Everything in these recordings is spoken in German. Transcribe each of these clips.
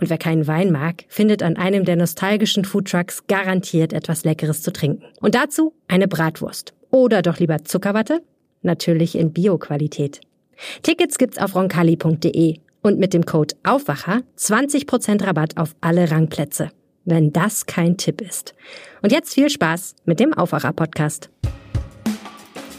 und wer keinen Wein mag, findet an einem der nostalgischen Foodtrucks garantiert etwas Leckeres zu trinken. Und dazu eine Bratwurst. Oder doch lieber Zuckerwatte? Natürlich in Bio-Qualität. Tickets gibt's auf roncalli.de und mit dem Code Aufwacher 20% Rabatt auf alle Rangplätze. Wenn das kein Tipp ist. Und jetzt viel Spaß mit dem Aufwacher-Podcast.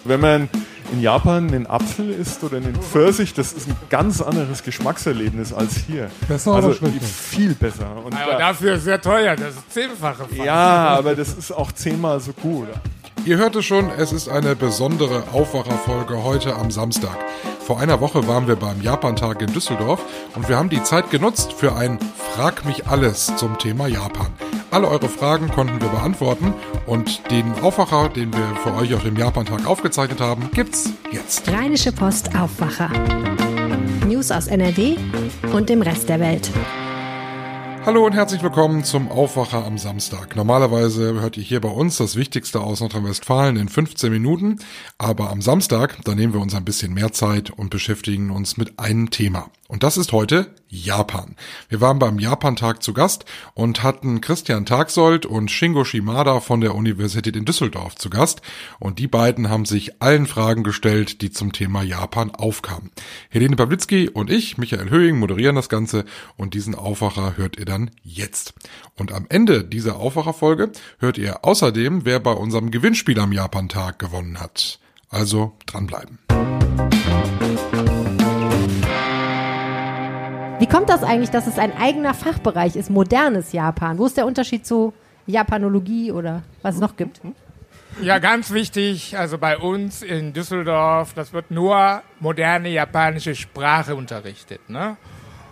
Wenn man in Japan einen Apfel isst oder einen Pfirsich, das ist ein ganz anderes Geschmackserlebnis als hier. Besser also viel besser. Und Aber da- dafür sehr teuer, das ist zehnfache. fast. ja, aber das ist auch zehnmal so gut. Ihr hört es schon, es ist eine besondere Aufwacherfolge heute am Samstag. Vor einer Woche waren wir beim Japantag in Düsseldorf und wir haben die Zeit genutzt für ein Frag mich alles zum Thema Japan. Alle eure Fragen konnten wir beantworten und den Aufwacher, den wir für euch auf dem Japantag aufgezeichnet haben, gibt's jetzt. Rheinische Post Aufwacher. News aus NRW und dem Rest der Welt. Hallo und herzlich willkommen zum Aufwacher am Samstag. Normalerweise hört ihr hier bei uns das Wichtigste aus Nordrhein-Westfalen in 15 Minuten, aber am Samstag, da nehmen wir uns ein bisschen mehr Zeit und beschäftigen uns mit einem Thema. Und das ist heute Japan. Wir waren beim Japantag zu Gast und hatten Christian Tagsold und Shingo Shimada von der Universität in Düsseldorf zu Gast. Und die beiden haben sich allen Fragen gestellt, die zum Thema Japan aufkamen. Helene Pawlitzki und ich, Michael Höhing, moderieren das Ganze und diesen Aufwacher hört ihr dann jetzt. Und am Ende dieser Aufwacherfolge hört ihr außerdem, wer bei unserem Gewinnspiel am Japantag gewonnen hat. Also dranbleiben. Wie kommt das eigentlich, dass es ein eigener Fachbereich ist, modernes Japan? Wo ist der Unterschied zu Japanologie oder was es noch gibt? Ja, ganz wichtig, also bei uns in Düsseldorf, das wird nur moderne japanische Sprache unterrichtet. Ne?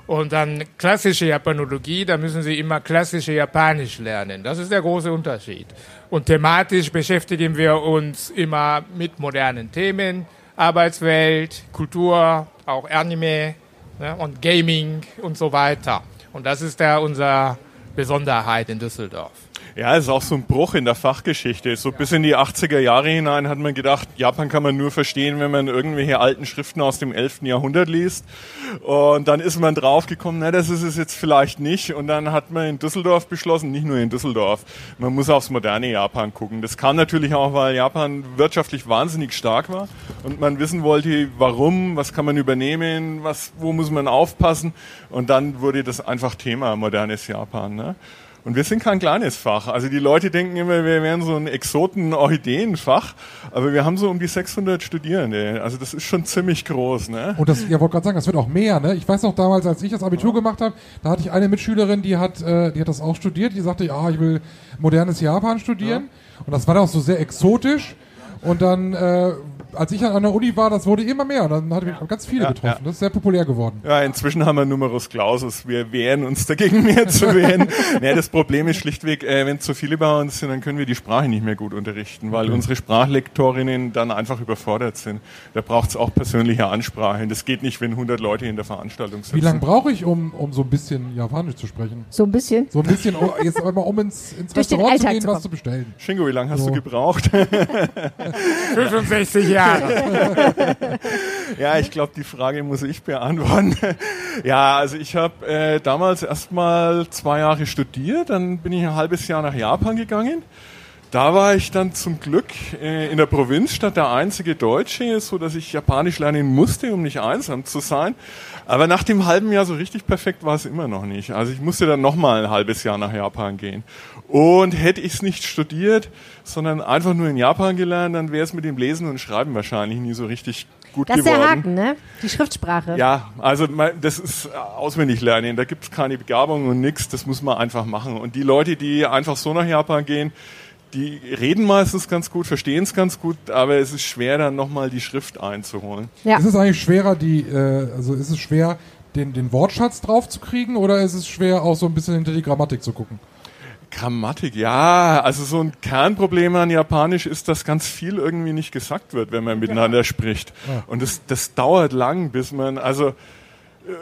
Und dann klassische Japanologie, da müssen Sie immer klassische Japanisch lernen. Das ist der große Unterschied. Und thematisch beschäftigen wir uns immer mit modernen Themen, Arbeitswelt, Kultur, auch Anime ne? und Gaming und so weiter. Und das ist da unsere Besonderheit in Düsseldorf. Ja, ist auch so ein Bruch in der Fachgeschichte. So bis in die 80er Jahre hinein hat man gedacht, Japan kann man nur verstehen, wenn man irgendwelche alten Schriften aus dem 11. Jahrhundert liest. Und dann ist man draufgekommen, na, das ist es jetzt vielleicht nicht. Und dann hat man in Düsseldorf beschlossen, nicht nur in Düsseldorf, man muss aufs moderne Japan gucken. Das kam natürlich auch, weil Japan wirtschaftlich wahnsinnig stark war und man wissen wollte, warum, was kann man übernehmen, was, wo muss man aufpassen. Und dann wurde das einfach Thema, modernes Japan. Ne? Und wir sind kein kleines Fach. Also die Leute denken immer, wir wären so ein Exoten-Orchideenfach, aber wir haben so um die 600 Studierende. Also das ist schon ziemlich groß. Ne? Und das, ja, wollte gerade sagen, das wird auch mehr, ne? Ich weiß noch damals, als ich das Abitur gemacht habe, da hatte ich eine Mitschülerin, die hat, äh, die hat das auch studiert, die sagte, ja, ich will modernes Japan studieren. Und das war dann auch so sehr exotisch. Und dann, äh, als ich an der Uni war, das wurde immer mehr. Und dann hatte ich ganz viele Ja, getroffen. ja. Das ist sehr populär geworden. Ja, inzwischen haben wir Numerus Clausus. Wir wehren uns dagegen, mehr zu wehren. ja, das Problem ist schlichtweg, äh, wenn zu viele bei uns sind, dann können wir die Sprache nicht mehr gut unterrichten, weil unsere Sprachlektorinnen dann einfach überfordert sind. Da braucht es auch persönliche Ansprache. Das geht nicht, wenn 100 Leute in der Veranstaltung sitzen. Wie lange brauche ich, um, um so ein bisschen Japanisch zu sprechen? So ein bisschen. So ein bisschen, oh, jetzt einmal um ins, ins Durch Restaurant zu Alltag gehen, zu was zu bestellen. Shingo, wie lange hast So. du gebraucht? 65 Jahre. Ja, ich glaube, die Frage muss ich beantworten. ja, also ich habe äh, damals erstmal zwei Jahre studiert, dann bin ich ein halbes Jahr nach Japan gegangen. Da war ich dann zum Glück äh, in der Provinzstadt der einzige Deutsche, so dass ich Japanisch lernen musste, um nicht einsam zu sein. Aber nach dem halben Jahr so richtig perfekt war es immer noch nicht. Also ich musste dann nochmal ein halbes Jahr nach Japan gehen. Und hätte ich es nicht studiert, sondern einfach nur in Japan gelernt, dann wäre es mit dem Lesen und Schreiben wahrscheinlich nie so richtig gut Das ist geworden. der Haken, ne? Die Schriftsprache. Ja, also das ist auswendig lernen. Da gibt es keine Begabung und nix. Das muss man einfach machen. Und die Leute, die einfach so nach Japan gehen, die reden meistens ganz gut, verstehen es ganz gut, aber es ist schwer, dann nochmal die Schrift einzuholen. Ja. Ist es eigentlich schwerer, die, äh, also ist es schwer, den, den Wortschatz drauf zu kriegen oder ist es schwer, auch so ein bisschen hinter die Grammatik zu gucken? Grammatik, ja. Also so ein Kernproblem an Japanisch ist, dass ganz viel irgendwie nicht gesagt wird, wenn man miteinander spricht. Und das, das dauert lang, bis man, also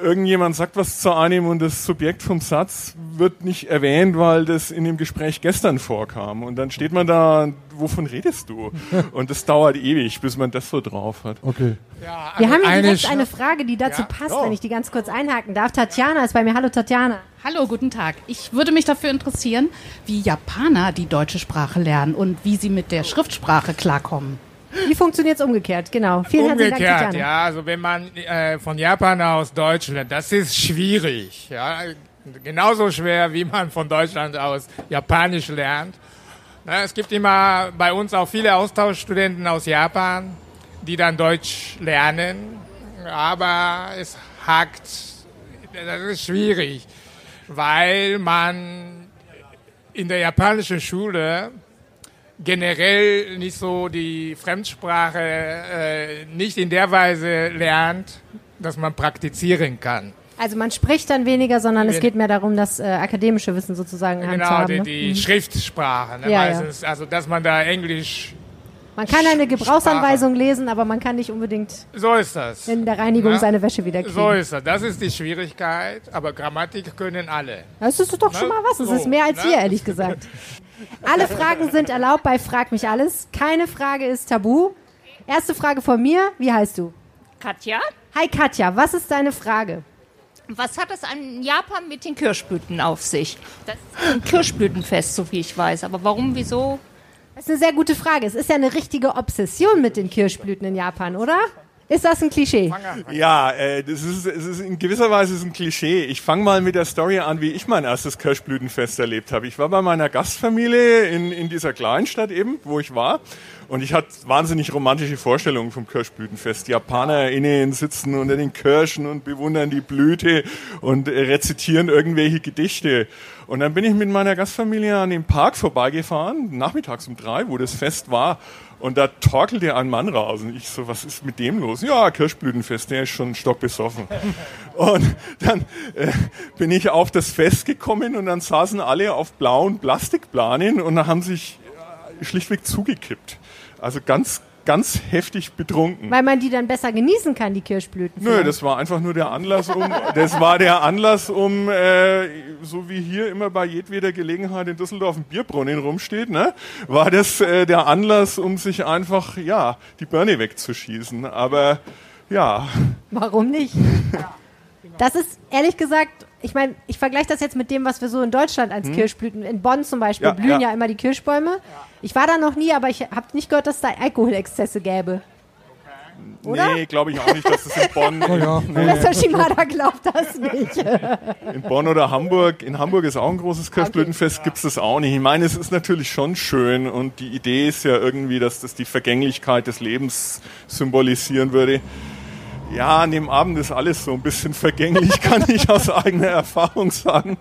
irgendjemand sagt was zu einem und das Subjekt vom Satz wird nicht erwähnt, weil das in dem Gespräch gestern vorkam. Und dann steht man da, wovon redest du? Und das dauert ewig, bis man das so drauf hat. Okay. Ja, Wir also haben hier eine direkt Sch- eine Frage, die dazu Ja. passt, Oh. wenn ich die ganz kurz einhaken darf. Tatjana ist bei mir. Hallo Tatjana. Hallo, guten Tag. Ich würde mich dafür interessieren, wie Japaner die deutsche Sprache lernen und wie sie mit der Schriftsprache klarkommen. Wie funktioniert es umgekehrt? Genau. Vielen Umgekehrt, ja, also wenn man äh, von Japan aus Deutsch lernt, das ist schwierig. Ja, genauso schwer, wie man von Deutschland aus Japanisch lernt. Na, es gibt immer bei uns auch viele Austauschstudenten aus Japan, die dann Deutsch lernen, aber es hakt, das ist schwierig, weil man in der japanischen Schule generell nicht so die Fremdsprache äh, nicht in der Weise lernt, dass man praktizieren kann. Also man spricht dann weniger, sondern es geht mehr darum, das äh, akademische Wissen sozusagen Genau, handzuhaben. die, ne? die Mhm. Schriftsprache. Ne? Ja, ja. Meistens, Also, dass man da Englisch, Man kann eine Gebrauchsanweisung lesen, aber man kann nicht unbedingt so ist das. in der Reinigung Ja. seine Wäsche wieder kriegen. So ist das. Das ist die Schwierigkeit, aber Grammatik können alle. Das ist doch schon Ne? mal was. Das So, ist mehr als ne? hier, ehrlich gesagt. Alle Fragen sind erlaubt bei Frag mich alles. Keine Frage ist tabu. Erste Frage von mir. Wie heißt du? Katja, Hi Katja, was ist deine Frage? was hat es an Japan mit den Kirschblüten auf sich? Das ist ein Kirschblütenfest, so wie ich weiß. Aber warum, wieso? Das ist eine sehr gute Frage. Es ist ja eine richtige Obsession mit den Kirschblüten in Japan, oder? Ist das ein Klischee? Ja, äh, das ist, es ist in gewisser Weise ist ein Klischee. Ich fange mal mit der Story an, wie ich mein erstes Kirschblütenfest erlebt habe. Ich war bei meiner Gastfamilie in, in dieser Kleinstadt eben, wo ich war. Und ich hatte wahnsinnig romantische Vorstellungen vom Kirschblütenfest. Die JapanerInnen sitzen unter den Kirschen und bewundern die Blüte und äh, rezitieren irgendwelche Gedichte. Und dann bin ich mit meiner Gastfamilie an dem Park vorbeigefahren, nachmittags um drei, wo das Fest war. Und da torkelte ein Mann raus. Und ich so, was ist mit dem los? Ja, Kirschblütenfest, der ist schon stockbesoffen. Und dann äh, bin ich auf das Fest gekommen und dann saßen alle auf blauen Plastikplanen und haben sich äh, schlichtweg zugekippt. Also ganz, ganz heftig betrunken. Weil man die dann besser genießen kann, die Kirschblüten. Nö, das war einfach nur der Anlass, um, das war der Anlass, um, äh, so wie hier immer bei jedweder Gelegenheit in Düsseldorf ein Bierbrunnen rumsteht, ne, war das äh, der Anlass, um sich einfach, ja, die Birne wegzuschießen. Aber, ja, Warum nicht? Das ist ehrlich gesagt, ich meine, ich vergleiche das jetzt mit dem, was wir so in Deutschland als Kirschblüten, in Bonn zum Beispiel, Hm? Ja, blühen ja. ja. immer die Kirschbäume. Ich war da noch nie, aber ich habe nicht gehört, dass es da Alkoholexzesse gäbe. Oder? nee, glaube ich auch nicht, dass das in Bonn, Oh ja. Professor Shimada glaubt das nicht. in Bonn oder Hamburg, in Hamburg ist auch ein großes Kirschblütenfest, gibt's das auch nicht. Ich meine, es ist natürlich schon schön und die Idee ist ja irgendwie, dass das die Vergänglichkeit des Lebens symbolisieren würde. Ja, an dem Abend ist alles so ein bisschen vergänglich, kann ich aus eigener Erfahrung sagen.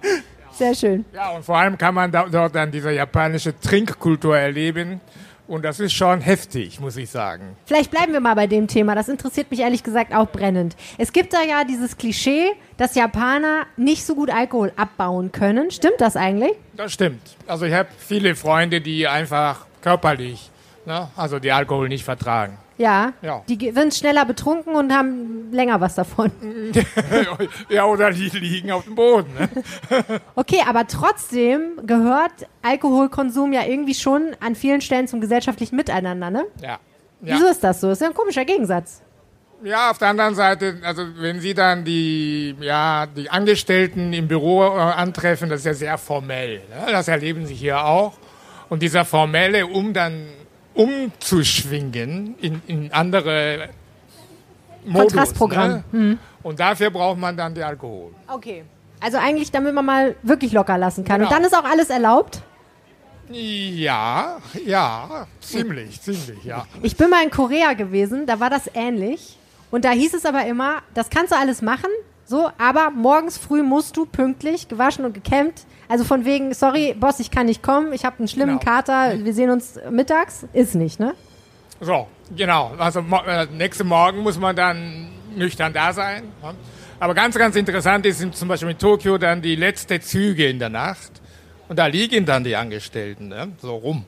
Sehr schön. Ja, und vor allem kann man da, dort dann diese japanische Trinkkultur erleben. Und das ist schon heftig, muss ich sagen. Vielleicht bleiben wir mal bei dem Thema. Das interessiert mich ehrlich gesagt auch brennend. Es gibt da ja dieses Klischee, dass Japaner nicht so gut Alkohol abbauen können. Stimmt das eigentlich? Das stimmt. Also ich habe viele Freunde, die einfach körperlich, ne, also die Alkohol nicht vertragen. Ja. Ja. Die sind schneller betrunken und haben länger was davon. ja, oder die liegen auf dem Boden. Ne? Okay, aber trotzdem gehört Alkoholkonsum ja irgendwie schon an vielen Stellen zum gesellschaftlichen Miteinander, ne? Ja. Wieso Ja. ist das so? Das ist ja ein komischer Gegensatz. ja, auf der anderen Seite, also wenn Sie dann die, ja, die Angestellten im Büro äh, antreffen, das ist ja sehr formell. Ne? Das erleben Sie hier auch. Und dieser formelle, um dann umzuschwingen in, in andere Modus. Kontrastprogramm. Ne? Und dafür braucht man dann den Alkohol. Okay. Also eigentlich, damit man mal wirklich locker lassen kann. Genau. Und dann ist auch alles erlaubt. Ja, ja, ziemlich, ziemlich, ja. Ich bin mal in Korea gewesen, da war das ähnlich. Und da hieß es aber immer, das kannst du alles machen, so, aber morgens früh musst du pünktlich gewaschen und gekämmt. Also von wegen, sorry, Boss, ich kann nicht kommen, ich habe einen schlimmen Genau. Kater, wir sehen uns mittags. Ist nicht, ne? So, genau. Also mo äh, nächsten Morgen muss man dann nüchtern da sein. Ne? Aber ganz, ganz interessant ist zum Beispiel in Tokio dann die letzte Züge in der Nacht. Und da liegen dann die Angestellten ne? so rum.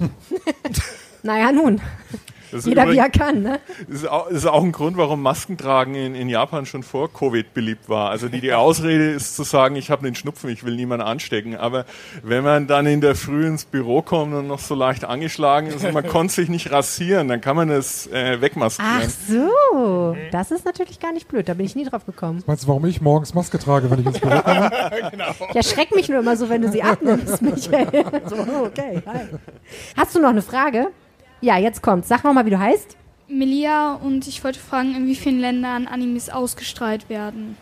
Naja, nun. Das ist Jeder wie er übrigens- kann, ne? Das ist auch, das ist auch ein Grund, warum Maskentragen in, in Japan schon vor Covid beliebt war. Also die, die Ausrede ist zu sagen, ich habe einen Schnupfen, ich will niemanden anstecken. Aber wenn man dann in der Früh ins Büro kommt und noch so leicht angeschlagen ist und man konnte sich nicht rasieren, dann kann man es äh, wegmaskieren. Ach so. Das ist natürlich gar nicht blöd. Da bin ich nie drauf gekommen. Meinst du, warum ich morgens Maske trage, wenn ich ins Büro komme? Ich erschrecke mich nur immer so, wenn du sie abnimmst, Michael. So, okay, hi. Hast du noch eine Frage? Ja, jetzt kommt's. Sag noch mal, wie du heißt. Melia und ich wollte fragen, in wie vielen Ländern Animes ausgestrahlt werden.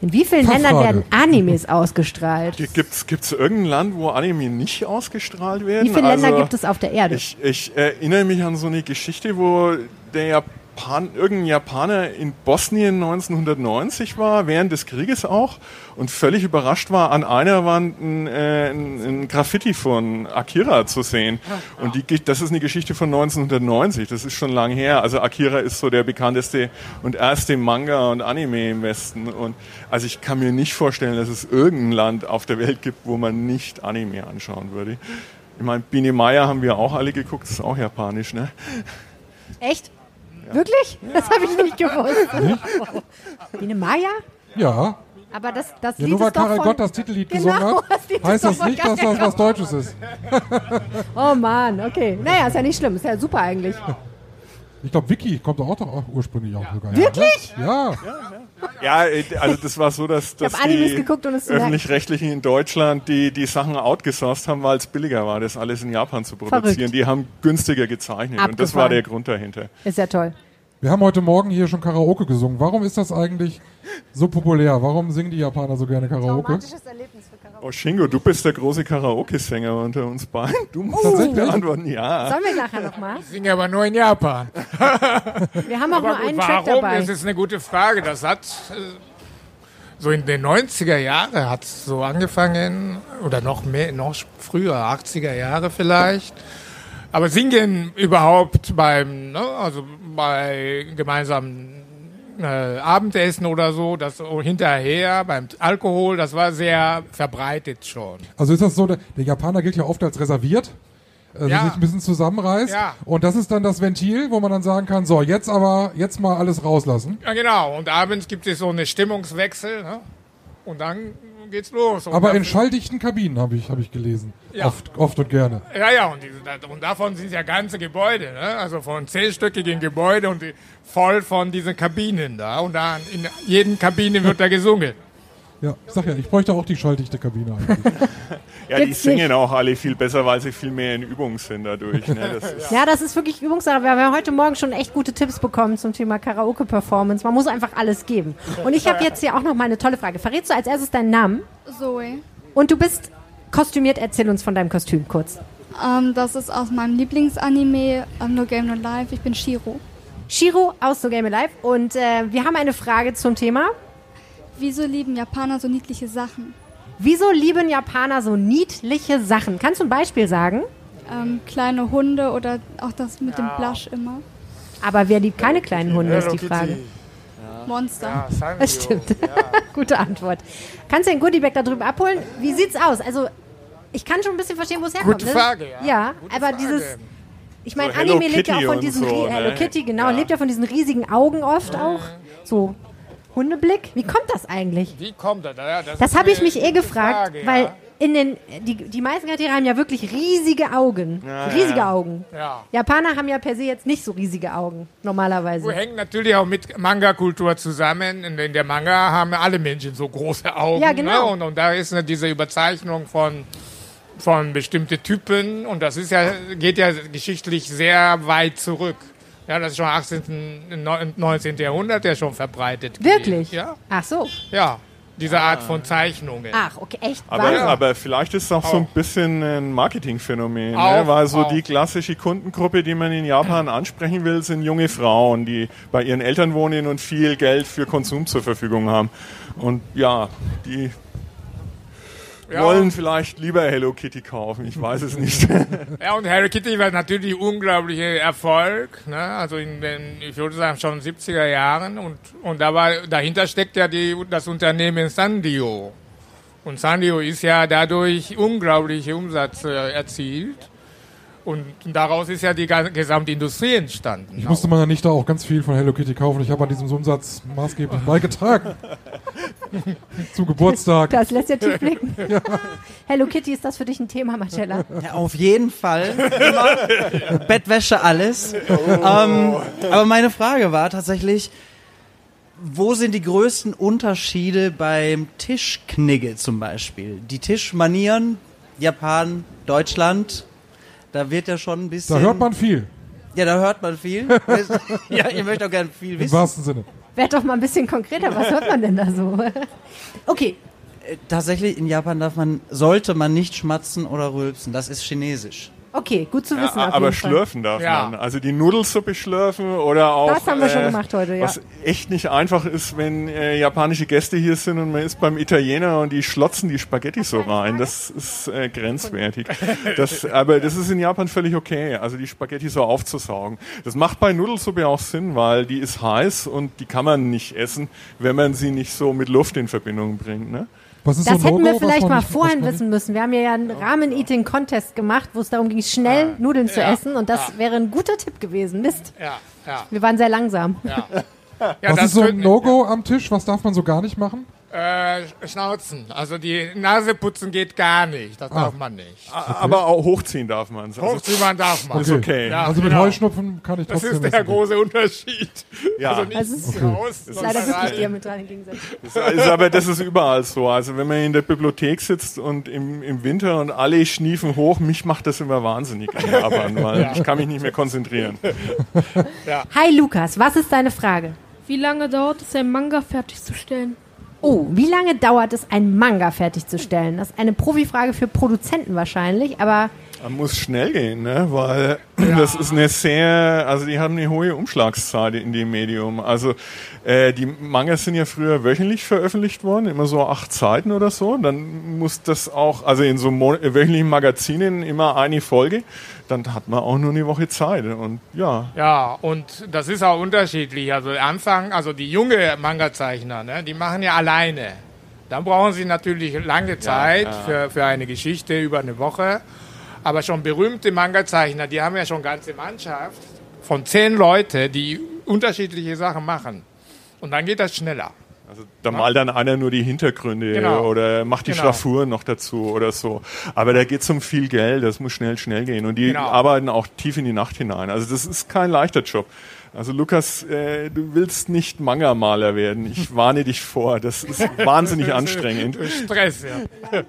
In wie vielen. Ländern werden Animes ausgestrahlt? Gibt es irgendein Land, wo Anime nicht ausgestrahlt werden? Wie viele Länder Also, gibt es auf der Erde? Ich, ich erinnere mich an so eine Geschichte, wo der Japan, irgendein Japaner in Bosnien 1990 war, während des Krieges auch, und völlig überrascht war, an einer Wand ein, äh, ein, ein Graffiti von Akira zu sehen. Und die, das ist eine Geschichte von 1990, das ist schon lang her. Also Akira ist so der bekannteste und erste Manga und Anime im Westen. Und also ich kann mir nicht vorstellen, dass es irgendein Land auf der Welt gibt, wo man nicht Anime anschauen würde. Ich meine, Biene Meier haben wir auch alle geguckt, das ist auch japanisch, ne? Echt? Wirklich? Das habe ich nicht gewusst. Biene Maya? Ja. Aber das, das Ja, Lied nur weil Karel. Gott das Titellied Genau, gesungen hat, das heißt das nicht, dass das was Deutsches ist. Oh Mann, okay. Naja, ist ja nicht schlimm. Ist ja super eigentlich. Ich glaube, Vicky kommt auch, doch ursprünglich auch sogar. Wirklich? Ja. Ja, äh, also das war so, dass, dass die geguckt und es zu merken. Öffentlich-Rechtlichen in Deutschland die, die Sachen outgesourced haben, weil es billiger war, das alles in Japan zu produzieren. Verrückt. Die haben günstiger gezeichnet und das war Abgefahren. der Grund dahinter. Ist ja toll. Wir haben heute Morgen hier schon Karaoke gesungen. Warum ist das eigentlich so populär? Warum singen die Japaner so gerne Karaoke? Erlebnis für Karaoke. Oh Shingo, du bist der große Karaoke-Sänger unter uns beiden. Du musst Tatsächlich? das beantworten, ja. Sollen wir nachher nochmal? Ich singe aber nur in Japan. Wir haben auch Aber nur gut, einen Track warum? dabei. Das ist eine gute Frage. Das hat äh, so in den 90er Jahren hat es so angefangen oder noch mehr, noch früher, 80er Jahre vielleicht. Aber singen überhaupt beim, ne, also bei gemeinsamen äh, Abendessen oder so, das hinterher beim Alkohol, das war sehr verbreitet schon. Also ist das so, der, der Japaner gilt ja oft als reserviert, äh, Ja. sich ein bisschen zusammenreißt. Ja. Und das ist dann das Ventil, wo man dann sagen kann, so, jetzt aber, jetzt mal alles rauslassen. Ja, genau. Und abends gibt es so eine Stimmungswechsel, ne? Und dann geht's los. Und Aber in schalldichten Kabinen habe ich, hab ich gelesen. Ja. Oft, oft und gerne. Ja, ja, und, diese, und davon sind ja ganze Gebäude, ne? also von zehnstöckigen Gebäude und die, voll von diesen Kabinen da. Und da in jeden Kabine wird da gesungen. Ja, ich sag ja, ich bräuchte auch die schalldichte Kabine eigentlich. Ja, die Gibt's singen nicht. auch alle viel besser, weil sie viel mehr in Übung sind dadurch. Ne? Das ist, Ja, das ist wirklich Übungssache. Wir haben heute Morgen schon echt gute Tipps bekommen zum Thema Karaoke-Performance. Man muss einfach alles geben. Und ich habe jetzt hier auch noch mal eine tolle Frage. Verrätst du als erstes deinen Namen? Zoe. Und du bist kostümiert. Erzähl uns von deinem Kostüm kurz. Ähm, das ist aus meinem Lieblingsanime ähm, No Game No Life. Ich bin Shiro. Shiro aus No Game Alive. Und äh, wir haben eine Frage zum Thema. Wieso lieben Japaner so niedliche Sachen? Wieso lieben Japaner so niedliche Sachen? Kannst du ein Beispiel sagen? Ähm, kleine Hunde oder auch das mit dem Blush immer. Aber wer liebt keine kleinen Hunde, ist die Frage. Monster. Das stimmt. Gute Antwort. Kannst du den Goodiebag da drüben abholen? Wie sieht's aus? Also, ich kann schon ein bisschen verstehen, wo es herkommt. Gute ne? Frage, ja. Ja, Gute aber Frage. dieses. Ich meine, So Anime lebt ja auch Kitty von diesen. so, ne? Hello Kitty, genau. Ja. Lebt ja von diesen riesigen Augen oft auch. So Hundeblick. Wie kommt das eigentlich? Wie kommt das? Ja, Das ist habe ich mich eh gefragt, Frage, weil Ja. in den. Die, die meisten Charaktere haben ja wirklich riesige Augen. riesige ja. Augen. Ja. Japaner haben ja per se jetzt nicht so riesige Augen, normalerweise. Du hängt natürlich auch mit Manga-Kultur zusammen. In, in der Manga haben alle Menschen so große Augen. Ja, genau. Ne? Und, und da ist ne, diese Überzeichnung von, von bestimmten Typen. Und das ist ja, geht ja geschichtlich sehr weit zurück. Ja, das ist schon 18., neun- 19. Jahrhundert ja schon verbreitet. Wirklich? Ja, Ach so. ja. Diese Art von Zeichnungen. Ach, okay, echt. aber, Wahnsinn. aber vielleicht ist es auch so ein Auch. bisschen ein Marketingphänomen, ne? Auch, weil so auch. die klassische Kundengruppe, die man in Japan ansprechen will, sind junge Frauen, die bei ihren Eltern wohnen und viel Geld für Konsum zur Verfügung haben. Und ja, die Ja. wollen vielleicht lieber Hello Kitty kaufen. Ich weiß es nicht. Ja, und Hello Kitty war natürlich unglaublicher Erfolg, ne? also in den, ich würde sagen, schon 70er Jahren. Und, und da war, dahinter steckt ja die, das Unternehmen Sandio. Und Sandio ist ja dadurch unglaubliche Umsätze erzielt. Und daraus ist ja die gesamte Industrie entstanden. Ich musste meiner Nichte auch ganz viel von Hello Kitty kaufen. Ich habe an diesem Umsatz maßgeblich beigetragen. Zum Geburtstag. Das lässt ja tief blicken. Hello Kitty, ist das für dich ein Thema, Marcella? Ja, auf jeden Fall. Bettwäsche, alles. Ähm, aber meine Frage war tatsächlich, wo sind die größten Unterschiede beim Tischknigge zum Beispiel? Die Tischmanieren, Japan, Deutschland, da wird ja schon ein bisschen... Da hört man viel, Ja, da hört man viel. ja, ihr möchtet auch gerne viel im wissen. wahrsten Sinne. Werd doch mal ein bisschen konkreter, was hört man denn da so? Okay, Äh, Tatsächlich, in Japan darf man, sollte man nicht schmatzen oder rülpsen. Das ist chinesisch. Okay, gut zu Ja, wissen. auf aber jeden Fall. schlürfen darf Ja. man. Also die Nudelsuppe schlürfen oder auch. Das haben wir schon äh, gemacht heute, ja. Was echt nicht einfach ist, wenn äh, japanische Gäste hier sind und man ist beim Italiener und die schlotzen die Spaghetti so rein. Das ist äh, grenzwertig. Das, aber das ist in Japan völlig okay, also die Spaghetti so aufzusaugen. Das macht bei Nudelsuppe auch Sinn, weil die ist heiß und die kann man nicht essen, wenn man sie nicht so mit Luft in Verbindung bringt. Ne? Was ist Das so hätten wir vielleicht mal vorhin wissen müssen. Wir haben ja einen Ramen-Eating-Contest gemacht, wo es darum ging, schnell Nudeln zu Ja. essen. Und das wäre ein guter Tipp gewesen. Mist. Ja, ja, Wir waren sehr langsam. ja. ja Was das ist so ein No-Go am Tisch? Was darf man so gar nicht machen? Äh, Schnauzen. Also die Nase putzen geht gar nicht. Das darf man nicht. Aber auch hochziehen darf man es. Also, Hochziehen darf man. ist okay. Ja, also mit genau. Heuschnupfen kann ich Das trotzdem ist der große Unterschied. Ja. Also nicht Also es ist raus, Das ist leider wirklich diametral. Das ist aber das ist überall so. Also wenn man in der Bibliothek sitzt und im, im Winter und alle schniefen hoch, mich macht das immer wahnsinnig in Japan, weil ich kann mich nicht mehr konzentrieren. Hi Lukas, was ist deine Frage? Wie lange dauert es, ein Manga fertigzustellen? Oh, wie lange dauert es, ein Manga fertigzustellen? Das ist eine Profifrage für Produzenten wahrscheinlich, aber Man muss schnell gehen, ne? weil das ist eine sehr, also die haben eine hohe Umschlagszeit in dem Medium. Also äh, die Mangas sind ja früher wöchentlich veröffentlicht worden, immer so acht Seiten oder so. Dann muss das auch, also in so mon äh, wöchentlichen Magazinen immer eine Folge. Dann hat man auch nur eine Woche Zeit und ja, Ja, und das ist auch unterschiedlich. Also Anfang, also die junge Manga-Zeichner, ne, die machen ja alleine. Dann brauchen sie natürlich lange Zeit ja. Für, für eine Geschichte über eine Woche. Aber schon berühmte Manga-Zeichner, die haben ja schon ganze Mannschaft von zehn Leute, die unterschiedliche Sachen machen. Und dann geht das schneller. Also da malt dann einer nur die Hintergründe Genau. oder macht die Genau. Schraffuren noch dazu oder so. Aber da geht es um viel Geld, das muss schnell, schnell gehen. Und die Genau. arbeiten auch tief in die Nacht hinein. Also das ist kein leichter Job. Also Lukas, äh, du willst nicht Manga-Maler werden. Ich warne dich vor. Das ist wahnsinnig anstrengend. Stress, ja.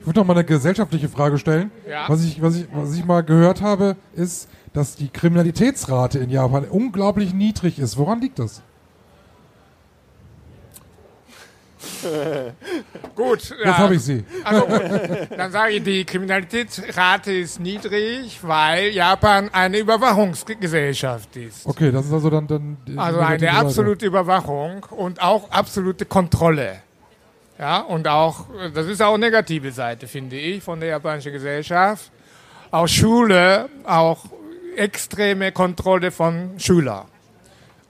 Ich würde noch mal eine gesellschaftliche Frage stellen. Ja. Was, ich, was, ich, was ich mal gehört habe, ist, dass die Kriminalitätsrate in Japan unglaublich niedrig ist. Woran liegt das? Gut. Jetzt ja. habe ich sie. Also dann sage ich, die Kriminalitätsrate ist niedrig, weil Japan eine Überwachungsgesellschaft ist. Okay, das ist also dann... dann die Also eine absolute Überwachung und auch absolute Kontrolle. Ja, und auch, das ist auch eine negative Seite, finde ich, von der japanischen Gesellschaft. Auch Schule, auch extreme Kontrolle von Schülern.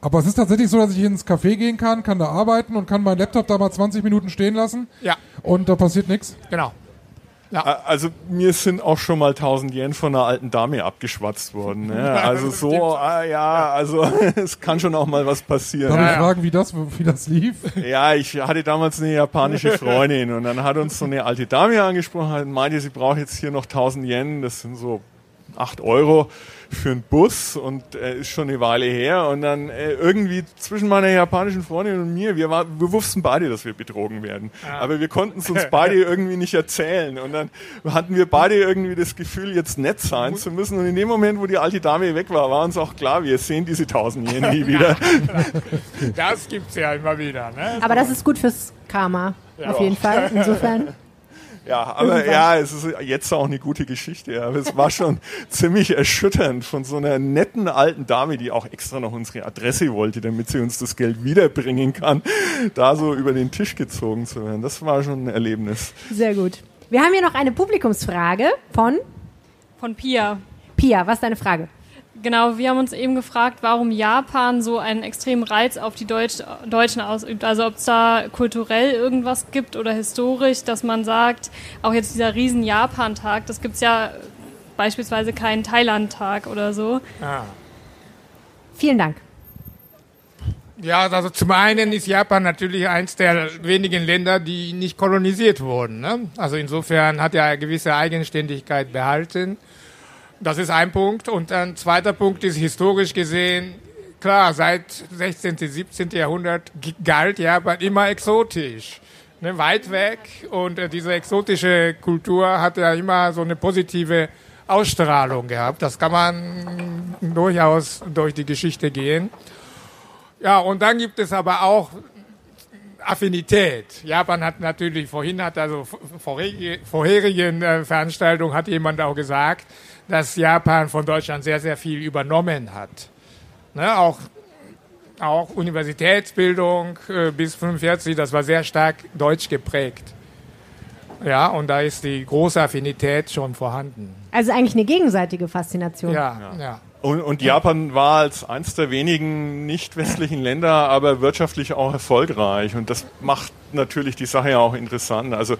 Aber es ist tatsächlich so, dass ich ins Café gehen kann, kann da arbeiten und kann meinen Laptop da mal 20 Minuten stehen lassen Ja, und da passiert nichts. genau. Also mir sind auch schon mal 1000 Yen von einer alten Dame abgeschwatzt worden. Ne? Also so, ah, ja, also es kann schon auch mal was passieren. Darf ich ja. fragen, wie das, wie das lief? Ja, ich hatte damals eine japanische Freundin und dann hat uns so eine alte Dame angesprochen und meinte, sie braucht jetzt hier noch 1000 Yen, das sind so 8 Euro für einen Bus und äh, ist schon eine Weile her und dann äh, irgendwie zwischen meiner japanischen Freundin und mir, wir, war, wir wussten beide, dass wir betrogen werden, aber wir konnten es uns beide irgendwie nicht erzählen und dann hatten wir beide irgendwie das Gefühl, jetzt nett sein zu müssen und in dem Moment, wo die alte Dame weg war, war uns auch klar, wir sehen diese 1000 Yen nie wieder. Das gibt's ja immer wieder. Ne? aber das ist gut fürs Karma. Auf jeden Fall. Insofern. Ja, aber ja, es ist jetzt auch eine gute Geschichte. Aber es war schon ziemlich erschütternd von so einer netten alten Dame, die auch extra noch unsere Adresse wollte, damit sie uns das Geld wiederbringen kann, da so über den Tisch gezogen zu werden. Das war schon ein Erlebnis. Sehr gut. Wir haben hier noch eine Publikumsfrage von Von Pia. Pia. Was ist deine Frage? Genau, wir haben uns eben gefragt, warum Japan so einen extremen Reiz auf die Deutsch Deutschen ausübt. Also ob es da kulturell irgendwas gibt oder historisch, dass man sagt, auch jetzt dieser riesen Japan-Tag, das gibt's ja beispielsweise keinen Thailand-Tag oder so. Ah. Vielen Dank. Ja, also zum einen ist Japan natürlich eins der wenigen Länder, die nicht kolonisiert wurden. Ne? Also insofern hat er eine gewisse Eigenständigkeit behalten. Das ist ein Punkt. Und ein zweiter Punkt ist historisch gesehen, klar, seit 16., 17. Jahrhundert galt Japan immer exotisch. Ne, weit weg. Und äh, diese exotische Kultur hat ja immer so eine positive Ausstrahlung gehabt. Das kann man durchaus durch die Geschichte gehen. Ja, und dann gibt es aber auch Affinität. Japan hat natürlich, vorhin hat also vorherige, vorherigen äh, Veranstaltungen hat jemand auch gesagt, dass Japan von Deutschland sehr, sehr viel übernommen hat. Ne, auch, auch Universitätsbildung äh, bis 45, das war sehr stark deutsch geprägt. Ja, und da ist die große Affinität schon vorhanden. Also eigentlich eine gegenseitige Faszination. Ja, ja. Und, und Japan war als eines der wenigen nicht westlichen Länder aber wirtschaftlich auch erfolgreich. Und das macht natürlich die Sache ja auch interessant. Also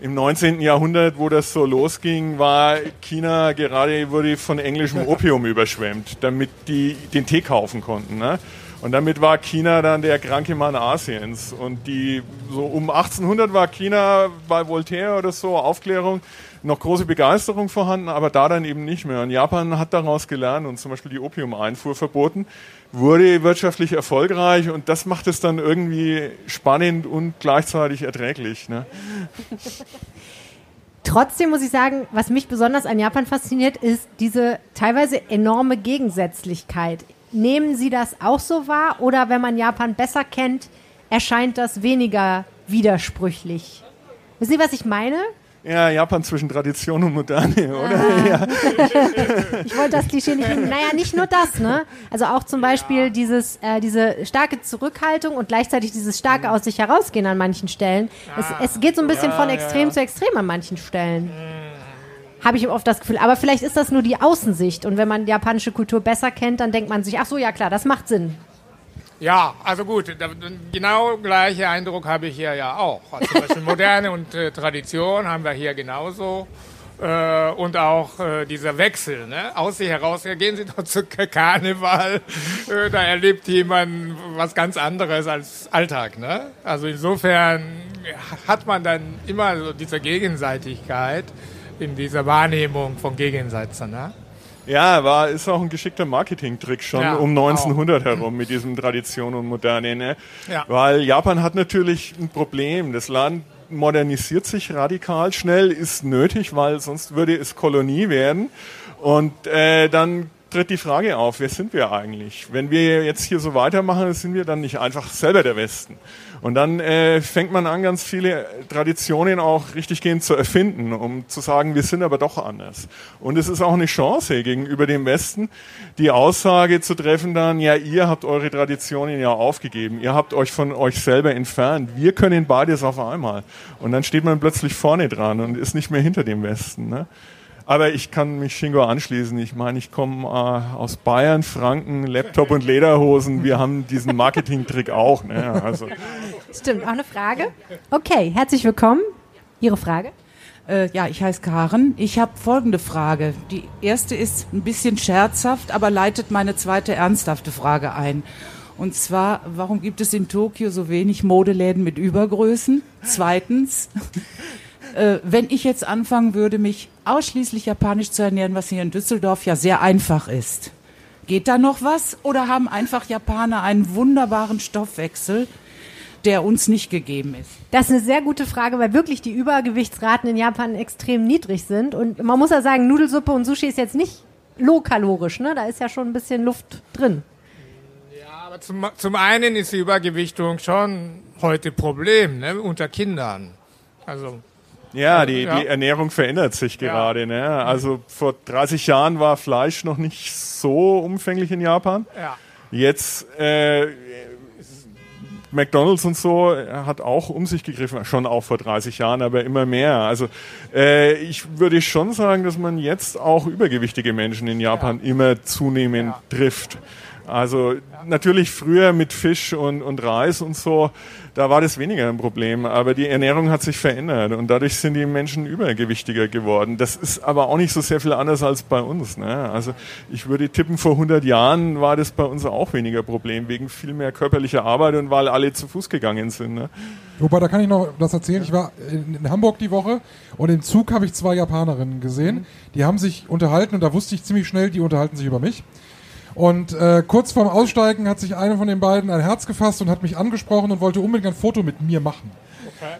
im 19. Jahrhundert, wo das so losging, war China gerade wurde von englischem Opium überschwemmt, damit die den Tee kaufen konnten. Ne? Und damit war China dann der kranke Mann Asiens. Und die so um 1800 war China bei Voltaire oder so Aufklärung noch große Begeisterung vorhanden, aber da dann eben nicht mehr. Und Japan hat daraus gelernt und zum Beispiel die Opiumeinfuhr verboten, wurde wirtschaftlich erfolgreich und das macht es dann irgendwie spannend und gleichzeitig erträglich. Ne? Trotzdem muss ich sagen, was mich besonders an Japan fasziniert, ist diese teilweise enorme Gegensätzlichkeit. Nehmen Sie das auch so wahr oder wenn man Japan besser kennt, erscheint das weniger widersprüchlich? Wissen Sie, was ich meine? Ja, Japan zwischen Tradition und Moderne, oder? Ja. Ich wollte das Klischee nicht nehmen. Naja, nicht nur das, ne? Also auch zum Beispiel dieses, äh, diese starke Zurückhaltung und gleichzeitig dieses starke aus sich herausgehen an manchen Stellen. Es, es geht so ein bisschen Ja, von ja, extrem ja. zu extrem an manchen Stellen. Habe ich oft das Gefühl. Aber vielleicht ist das nur die Außensicht. Und wenn man japanische Kultur besser kennt, dann denkt man sich, ach so, ja klar, das macht Sinn. Ja, also gut, da, genau gleiche Eindruck habe ich hier ja auch. Also Moderne und äh, Tradition haben wir hier genauso. Äh, und auch äh, dieser Wechsel, ne? aus sich heraus, ja, gehen Sie doch zu Karneval, äh, da erlebt jemand was ganz anderes als Alltag. Ne? Also insofern hat man dann immer so diese Gegenseitigkeit in dieser Wahrnehmung von Gegensätzen. Ne? Ja, war, ist auch ein geschickter Marketing-Trick schon Ja, um 1900 herum mit diesem Tradition und Moderne. Ne? Ja. Weil Japan hat natürlich ein Problem. Das Land modernisiert sich radikal schnell, ist nötig, weil sonst würde es Kolonie werden. Und äh, dann tritt die Frage auf, wer sind wir eigentlich? Wenn wir jetzt hier so weitermachen, sind wir dann nicht einfach selber der Westen. Und dann äh, fängt man an, ganz viele Traditionen auch richtiggehend zu erfinden, um zu sagen, wir sind aber doch anders. Und es ist auch eine Chance gegenüber dem Westen, die Aussage zu treffen dann, ja, ihr habt eure Traditionen ja aufgegeben, ihr habt euch von euch selber entfernt, wir können beides auf einmal. Und dann steht man plötzlich vorne dran und ist nicht mehr hinter dem Westen. Ne? Aber ich kann mich Shingo anschließen. Ich meine, ich komme äh, aus Bayern, Franken, Laptop und Lederhosen. Wir haben diesen Marketing-Trick auch. Ne? Also, Stimmt, auch eine Frage? Okay, herzlich willkommen. Ihre Frage? Äh, ja, ich heiße Karen. Ich habe folgende Frage. Die erste ist ein bisschen scherzhaft, aber leitet meine zweite ernsthafte Frage ein. Und zwar, warum gibt es in Tokio so wenig Modeläden mit Übergrößen? Zweitens, äh, wenn ich jetzt anfangen würde, mich ausschließlich japanisch zu ernähren, was hier in Düsseldorf ja sehr einfach ist, geht da noch was? Oder haben einfach Japaner einen wunderbaren Stoffwechsel, der uns nicht gegeben ist? Das ist eine sehr gute Frage, weil wirklich die Übergewichtsraten in Japan extrem niedrig sind. Und man muss ja sagen, Nudelsuppe und Sushi ist jetzt nicht low-kalorisch, ne? Da ist ja schon ein bisschen Luft drin. Aber zum, zum einen ist die Übergewichtung schon heute Problem ne, unter Kindern. Also Ja, die, Ja. die Ernährung verändert sich gerade. Ne? Also vor 30 Jahren war Fleisch noch nicht so umfänglich in Japan. Ja. Jetzt äh, McDonald's und so hat auch um sich gegriffen, schon auch vor 30 Jahren, aber immer mehr. Also äh, ich würde schon sagen, dass man jetzt auch übergewichtige Menschen in Japan immer zunehmend trifft. Also natürlich früher mit Fisch und, und Reis und so, da war das weniger ein Problem, aber die Ernährung hat sich verändert und dadurch sind die Menschen übergewichtiger geworden. Das ist aber auch nicht so sehr viel anders als bei uns. Ne? Also ich würde tippen, vor 100 Jahren war das bei uns auch weniger Problem, wegen viel mehr körperlicher Arbeit und weil alle zu Fuß gegangen sind. Ne? Wobei, da kann ich noch das erzählen. Ich war in, in Hamburg die Woche und im Zug habe ich zwei Japanerinnen gesehen. Die haben sich unterhalten und da wusste ich ziemlich schnell, die unterhalten sich über mich. Und äh, kurz vorm Aussteigen hat sich eine von den beiden ein Herz gefasst und hat mich angesprochen und wollte unbedingt ein Foto mit mir machen.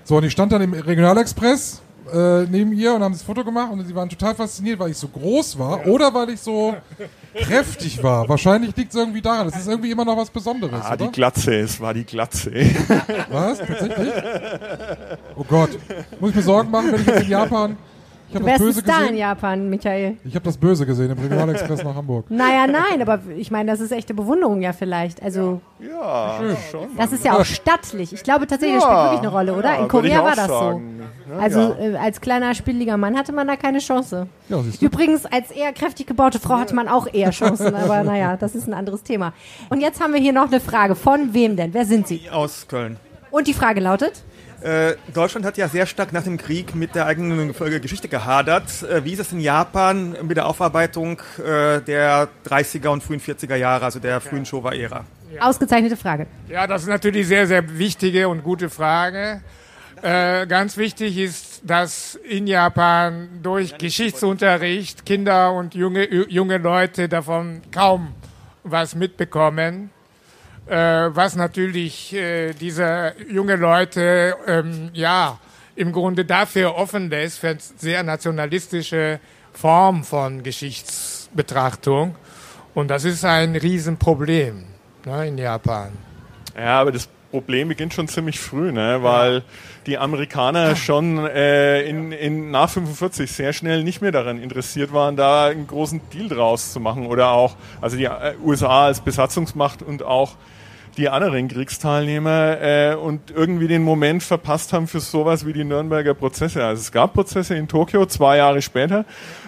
So, und ich stand dann im Regionalexpress äh, neben ihr und haben das Foto gemacht und sie waren total fasziniert, weil ich so groß war oder weil ich so kräftig war. Wahrscheinlich liegt es irgendwie daran. Das ist irgendwie immer noch was Besonderes, Ah, die oder? Glatze, es war die Glatze. Was? Tatsächlich? Oh Gott. Muss ich mir Sorgen machen, wenn ich jetzt in Japan. Ich Du wärst Böse Star in. Japan, Michael. Ich habe das Böse gesehen im Regionalexpress nach Hamburg. Naja, nein, aber ich meine, das ist echte Bewunderung ja vielleicht. Also, Ja, schon. das ist ja auch stattlich. Ich glaube tatsächlich, das Ja, spielt wirklich eine Rolle, oder? ja, In Korea war das sagen. so. Ja, Also ja. äh, als kleiner, spieliger Mann hatte man da keine Chance. Ja, siehst du. Übrigens, als eher kräftig gebaute Frau hatte man auch eher Chancen, aber naja, das ist ein anderes Thema. Und jetzt haben wir hier noch eine Frage. Von wem denn? Wer sind Sie? Aus Köln. Und die Frage lautet? Äh, Deutschland hat ja sehr stark nach dem Krieg mit der eigenen Geschichte gehadert. Äh, wie ist es in Japan mit der Aufarbeitung äh, der 30er und frühen 40er Jahre, also der frühen Showa-Ära? Ausgezeichnete Frage. Ja, das ist natürlich sehr, sehr wichtige und gute Frage. Äh, ganz wichtig ist, dass in Japan durch Geschichtsunterricht Kinder und junge, junge Leute davon kaum was mitbekommen. Äh, was natürlich äh, diese junge Leute ähm, ja im Grunde dafür offen lässt, für eine sehr nationalistische Form von Geschichtsbetrachtung. Und das ist ein Riesenproblem ne, in Japan. Ja, aber das Problem beginnt schon ziemlich früh, ne? weil die Amerikaner schon äh, in, in nach 45 sehr schnell nicht mehr daran interessiert waren, da einen großen Deal draus zu machen oder auch, also die äh, USA als Besatzungsmacht und auch die anderen Kriegsteilnehmer äh, und irgendwie den Moment verpasst haben für sowas wie die Nürnberger Prozesse. Also es gab Prozesse in Tokio zwei Jahre später,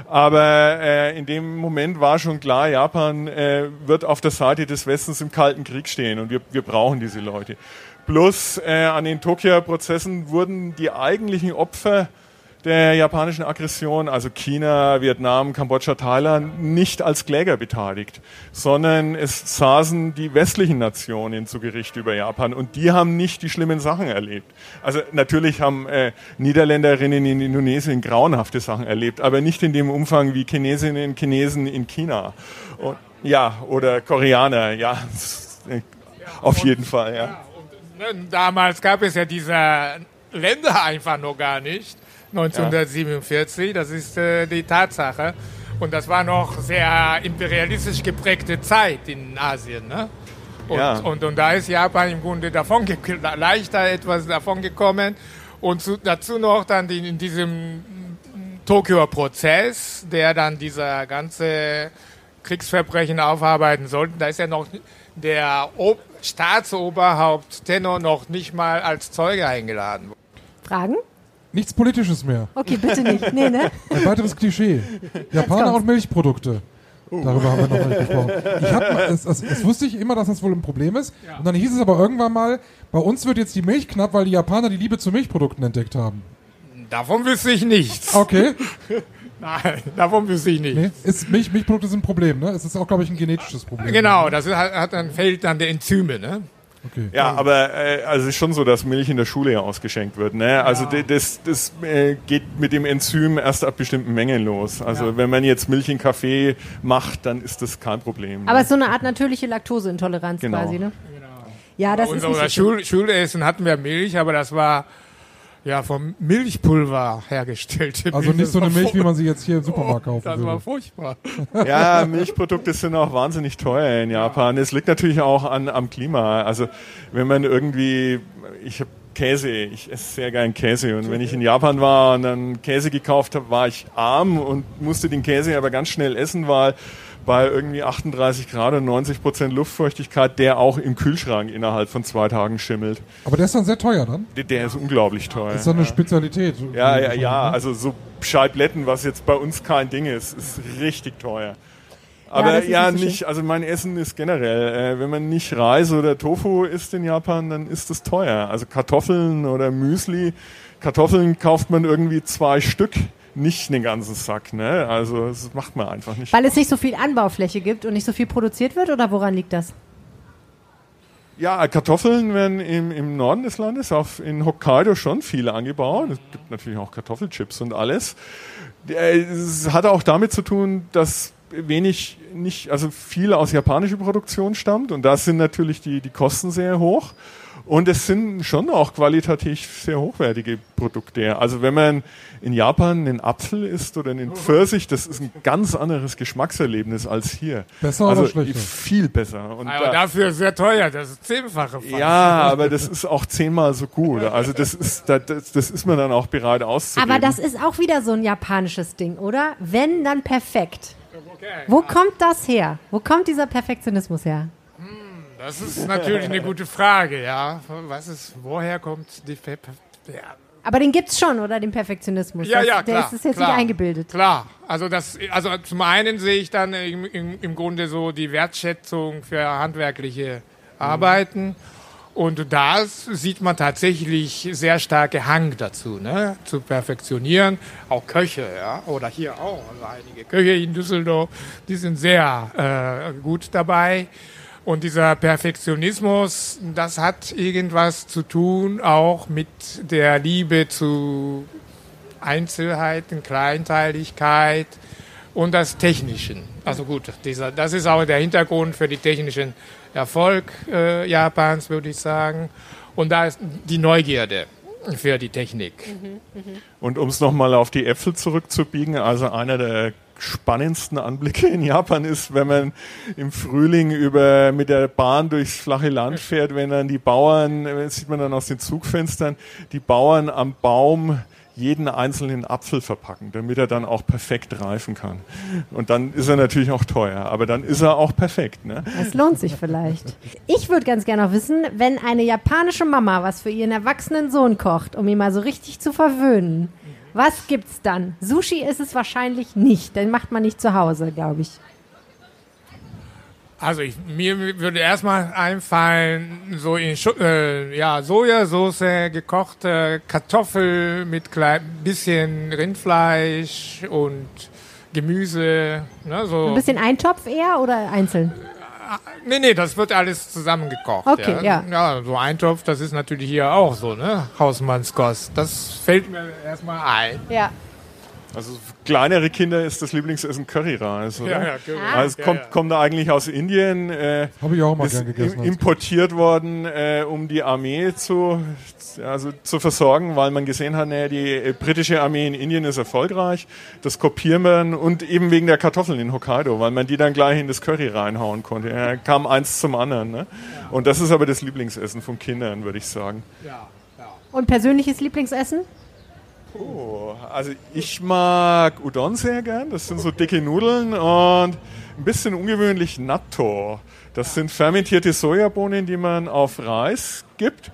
aber äh, in dem Moment war schon klar, Japan äh, wird auf der Seite des Westens im Kalten Krieg stehen und wir, wir brauchen diese Leute. Plus äh, an den Tokio-Prozessen wurden die eigentlichen Opfer der japanischen Aggression, also China, Vietnam, Kambodscha, Thailand, nicht als Kläger beteiligt, sondern es saßen die westlichen Nationen zu Gericht über Japan und die haben nicht die schlimmen Sachen erlebt. Also natürlich haben äh, Niederländerinnen in Indonesien grauenhafte Sachen erlebt, aber nicht in dem Umfang wie Chinesinnen und Chinesen in China. Und, ja, oder Koreaner, ja, auf jeden Fall, ja. Ne, Damals gab es ja diese Länder einfach noch gar nicht. 1947, das ist äh, die Tatsache. Und das war noch sehr imperialistisch geprägte Zeit in Asien. Ne? Und, Ja. und, und da ist Japan im Grunde davon leichter etwas davon gekommen. Und zu, dazu noch dann die, in diesem Tokio-Prozess, der dann dieser ganze Kriegsverbrechen aufarbeiten sollte. Da ist ja noch der Ob Staatsoberhaupt Tenno noch nicht mal als Zeuge eingeladen worden. Fragen? Nichts Politisches mehr. Okay, bitte nicht. Nee, ne? Ein weiteres Klischee. Japaner und Milchprodukte. Darüber haben wir noch nicht gesprochen. Ich hab, es, es, es wusste ich immer, dass das wohl ein Problem ist. Und dann hieß es aber irgendwann mal, bei uns wird jetzt die Milch knapp, weil die Japaner die Liebe zu Milchprodukten entdeckt haben. Davon wüsste ich nichts. Okay. Nein, davon wüsste ich nicht. Nee, ist Milch, Milchprodukte sind ein Problem, ne? Es ist auch, glaube ich, ein genetisches Problem. Genau, das ist, hat, hat dann fehlt dann der Enzyme, ne? Okay. Ja, aber äh, also es ist schon so, dass Milch in der Schule ja ausgeschenkt wird. Ne? Also d- das, das äh, geht mit dem Enzym erst ab bestimmten Mengen los. Also wenn man jetzt Milch in Kaffee macht, dann ist das kein Problem. Aber es ist so eine Art natürliche Laktoseintoleranz Genau. quasi, ne? Ja, das Bei ist nicht. Schul Schulessen hatten wir Milch, aber das war ja vom Milchpulver hergestellte Also Milch. nicht Das so eine war Milch, wie man sie jetzt hier im Supermarkt Oh, kaufen Das war würde. furchtbar. Ja, Milchprodukte sind auch wahnsinnig teuer in Japan. Es liegt natürlich auch an, am Klima. Also wenn man irgendwie, ich habe Käse. Ich esse sehr gern Käse. Und wenn ich in Japan war und dann Käse gekauft habe, war ich arm und musste den Käse aber ganz schnell essen, weil bei irgendwie 38 Grad und 90 Prozent Luftfeuchtigkeit, der auch im Kühlschrank innerhalb von zwei Tagen schimmelt. Aber der ist dann sehr teuer dann? Der, der ist unglaublich teuer. Das ist dann eine Spezialität. Ja, ja, ja. Also so Scheibletten, was jetzt bei uns kein Ding ist, ist richtig teuer. Aber ist ja, nicht nicht, also mein Essen ist generell, äh, wenn man nicht Reis oder Tofu isst in Japan, dann ist es teuer. Also Kartoffeln oder Müsli. Kartoffeln kauft man irgendwie zwei Stück, nicht den ganzen Sack, ne? Also das macht man einfach nicht. Weil es nicht so viel Anbaufläche gibt und nicht so viel produziert wird oder woran liegt das? Ja, Kartoffeln werden im, im Norden des Landes, auf, in Hokkaido schon viele angebaut. Es gibt natürlich auch Kartoffelchips und alles. Äh, Es hat auch damit zu tun, dass wenig, nicht, also viel aus japanischer Produktion stammt und da sind natürlich die, die Kosten sehr hoch. Und es sind schon auch qualitativ sehr hochwertige Produkte. Also wenn man in Japan einen Apfel isst oder einen Pfirsich, das ist ein ganz anderes Geschmackserlebnis als hier. Besser also oder schlechter? Viel besser. Und Aber da- dafür sehr teuer, das ist zehnfache fast. ja, aber das ist auch zehnmal so gut. Also das ist, das, das das ist man dann auch bereit auszugeben. Aber das ist auch wieder so ein japanisches Ding, oder? Wenn, dann perfekt. Wo kommt das her? Wo kommt dieser Perfektionismus her? Das ist natürlich eine gute Frage, ja. Was ist, woher kommt die Fe ja. Aber den gibt's schon, oder? Den Perfektionismus. Ja, das, ja, der klar. ist, ist jetzt klar, nicht eingebildet. Klar. Also das, also zum einen sehe ich dann im, im, im Grunde so die Wertschätzung für handwerkliche Arbeiten. Und da sieht man tatsächlich sehr starke Hang dazu, ne? zu perfektionieren. Auch Köche, ja, oder hier auch. Also einige Köche in Düsseldorf, die sind sehr äh, gut dabei. Und dieser Perfektionismus, das hat irgendwas zu tun auch mit der Liebe zu Einzelheiten, Kleinteiligkeit und das Technischen. Also gut, dieser, das ist auch der Hintergrund für den technischen Erfolg äh, Japans, würde ich sagen. Und da ist die Neugierde für die Technik. Und um es nochmal auf die Äpfel zurückzubiegen, also einer der spannendsten Anblicke in Japan ist, wenn man im Frühling über mit der Bahn durchs flache Land fährt, wenn dann die Bauern, das sieht man dann aus den Zugfenstern, die Bauern am Baum jeden einzelnen Apfel verpacken, damit er dann auch perfekt reifen kann. Und dann ist er natürlich auch teuer, aber dann ist er auch perfekt. Ne? Das lohnt sich vielleicht. Ich würde ganz gerne noch wissen, wenn eine japanische Mama was für ihren erwachsenen Sohn kocht, um ihn mal so richtig zu verwöhnen, was gibt's dann? Sushi ist es wahrscheinlich nicht. Den macht man nicht zu Hause, glaube ich. Also ich, mir würde erstmal einfallen, so in Schu äh, ja, Sojasauce, gekochte Kartoffel mit klein bisschen Rindfleisch und Gemüse. Ne, so. Ein bisschen Eintopf eher oder einzeln? Nee, nee, das wird alles zusammengekocht. Okay, ja. Ja, so Eintopf, das ist natürlich hier auch so, ne? Hausmannskost. Das fällt mir erstmal ein. Ja. Also für kleinere Kinder ist das Lieblingsessen Curryreis, oder? Ja, ja, Curry. Ah. Also es Ja, kommt, ja. kommt da eigentlich aus Indien. Äh, Habe ich auch mal ist gern gegessen. importiert worden, äh, um die Armee zu, also zu versorgen, weil man gesehen hat, naja, die äh, britische Armee in Indien ist erfolgreich. Das kopieren wir und eben wegen der Kartoffeln in Hokkaido, weil man die dann gleich in das Curry reinhauen konnte. Ja, kam eins zum anderen. Ne? Und das ist aber das Lieblingsessen von Kindern, würde ich sagen. Ja, ja. Und persönliches Lieblingsessen? Oh, also ich mag Udon sehr gern. Das sind so dicke Nudeln und ein bisschen ungewöhnlich Natto. Das sind fermentierte Sojabohnen, die man auf Reis gibt.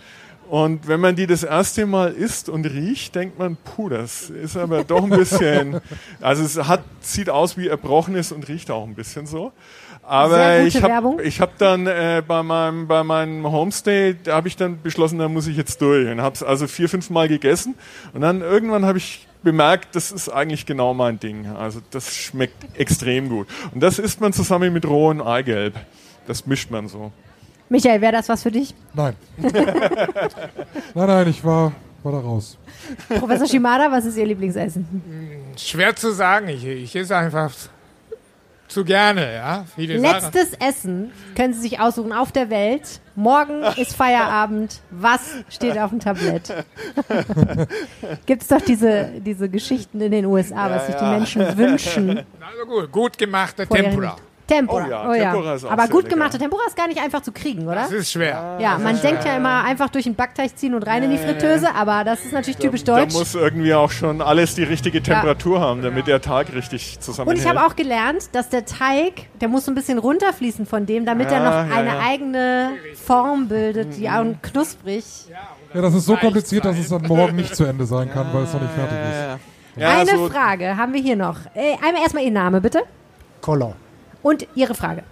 Und wenn man die das erste Mal isst und riecht, denkt man, puh, das ist aber doch ein bisschen, also es hat, sieht aus wie erbrochenes und riecht auch ein bisschen so. Aber Sehr gute ich habe hab dann äh, bei meinem bei meinem Homestay, da habe ich dann beschlossen, da muss ich jetzt durch und habe es also vier fünf Mal gegessen und dann irgendwann habe ich bemerkt, das ist eigentlich genau mein Ding. Also das schmeckt extrem gut und das isst man zusammen mit rohem Eigelb. Das mischt man so. Michael, wäre das was für dich? Nein. nein, nein, ich war, war da raus. Professor Shimada, was ist Ihr Lieblingsessen? Schwer zu sagen. Ich, ich esse einfach zu gerne, ja. Viele Sachen. Letztes Essen können Sie sich aussuchen auf der Welt. Morgen ist Feierabend. Was steht auf dem Tablett? Gibt es doch diese, diese Geschichten in den USA, was sich die Menschen wünschen. Also gut, gut gemachte Tempura. Tempura. Oh ja, Tempura ist auch Aber sehr gut lecker. gemachte Tempura ist gar nicht einfach zu kriegen, oder? Das ist schwer. Ja, man denkt ja immer einfach durch den Backteig ziehen und rein in die Fritteuse, aber das ist natürlich typisch Da deutsch. muss irgendwie auch schon alles die richtige Temperatur haben, damit der Tag richtig Und zusammenhält. ich habe auch gelernt, dass der Teig, der muss so ein bisschen runterfließen von dem, damit er Ja, noch ja, eine ja. eigene Form bildet, die auch knusprig. Ja, das ist so kompliziert, dass es dann morgen nicht zu Ende sein kann, weil es noch nicht fertig ist. Ja, eine so- Frage haben wir hier noch. Äh, einmal erstmal Ihr Name, bitte. Koller. Und Ihre Frage.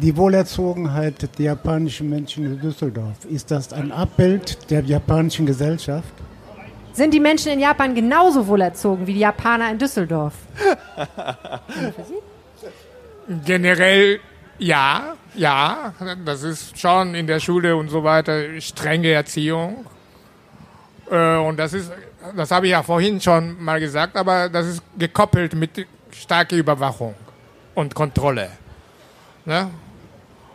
Die Wohlerzogenheit der japanischen Menschen in Düsseldorf, ist das ein Abbild der japanischen Gesellschaft? Sind die Menschen in Japan genauso wohlerzogen wie die Japaner in Düsseldorf? Generell ja, ja. Das ist schon in der Schule und so weiter strenge Erziehung. Äh, und das ist, das habe ich ja vorhin schon mal gesagt, aber das ist gekoppelt mit starker Überwachung und Kontrolle. Ne?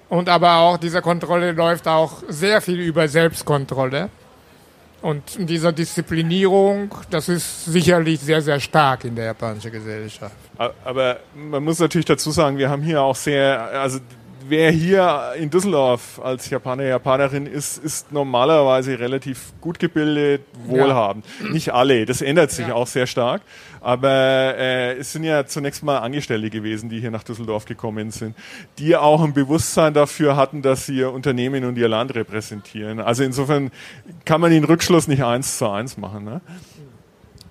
Und aber auch diese Kontrolle läuft auch sehr viel über Selbstkontrolle. Und diese Disziplinierung, das ist sicherlich sehr, sehr stark in der japanischen Gesellschaft. Aber man muss natürlich dazu sagen, wir haben hier auch sehr, also wer hier in Düsseldorf als Japaner, Japanerin ist, ist normalerweise relativ gut gebildet, wohlhabend. Nicht alle, das ändert sich auch sehr stark. Aber äh, es sind ja zunächst mal Angestellte gewesen, die hier nach Düsseldorf gekommen sind, die auch ein Bewusstsein dafür hatten, dass sie ihr Unternehmen und ihr Land repräsentieren. Also insofern kann man den Rückschluss nicht eins zu eins machen. Ne?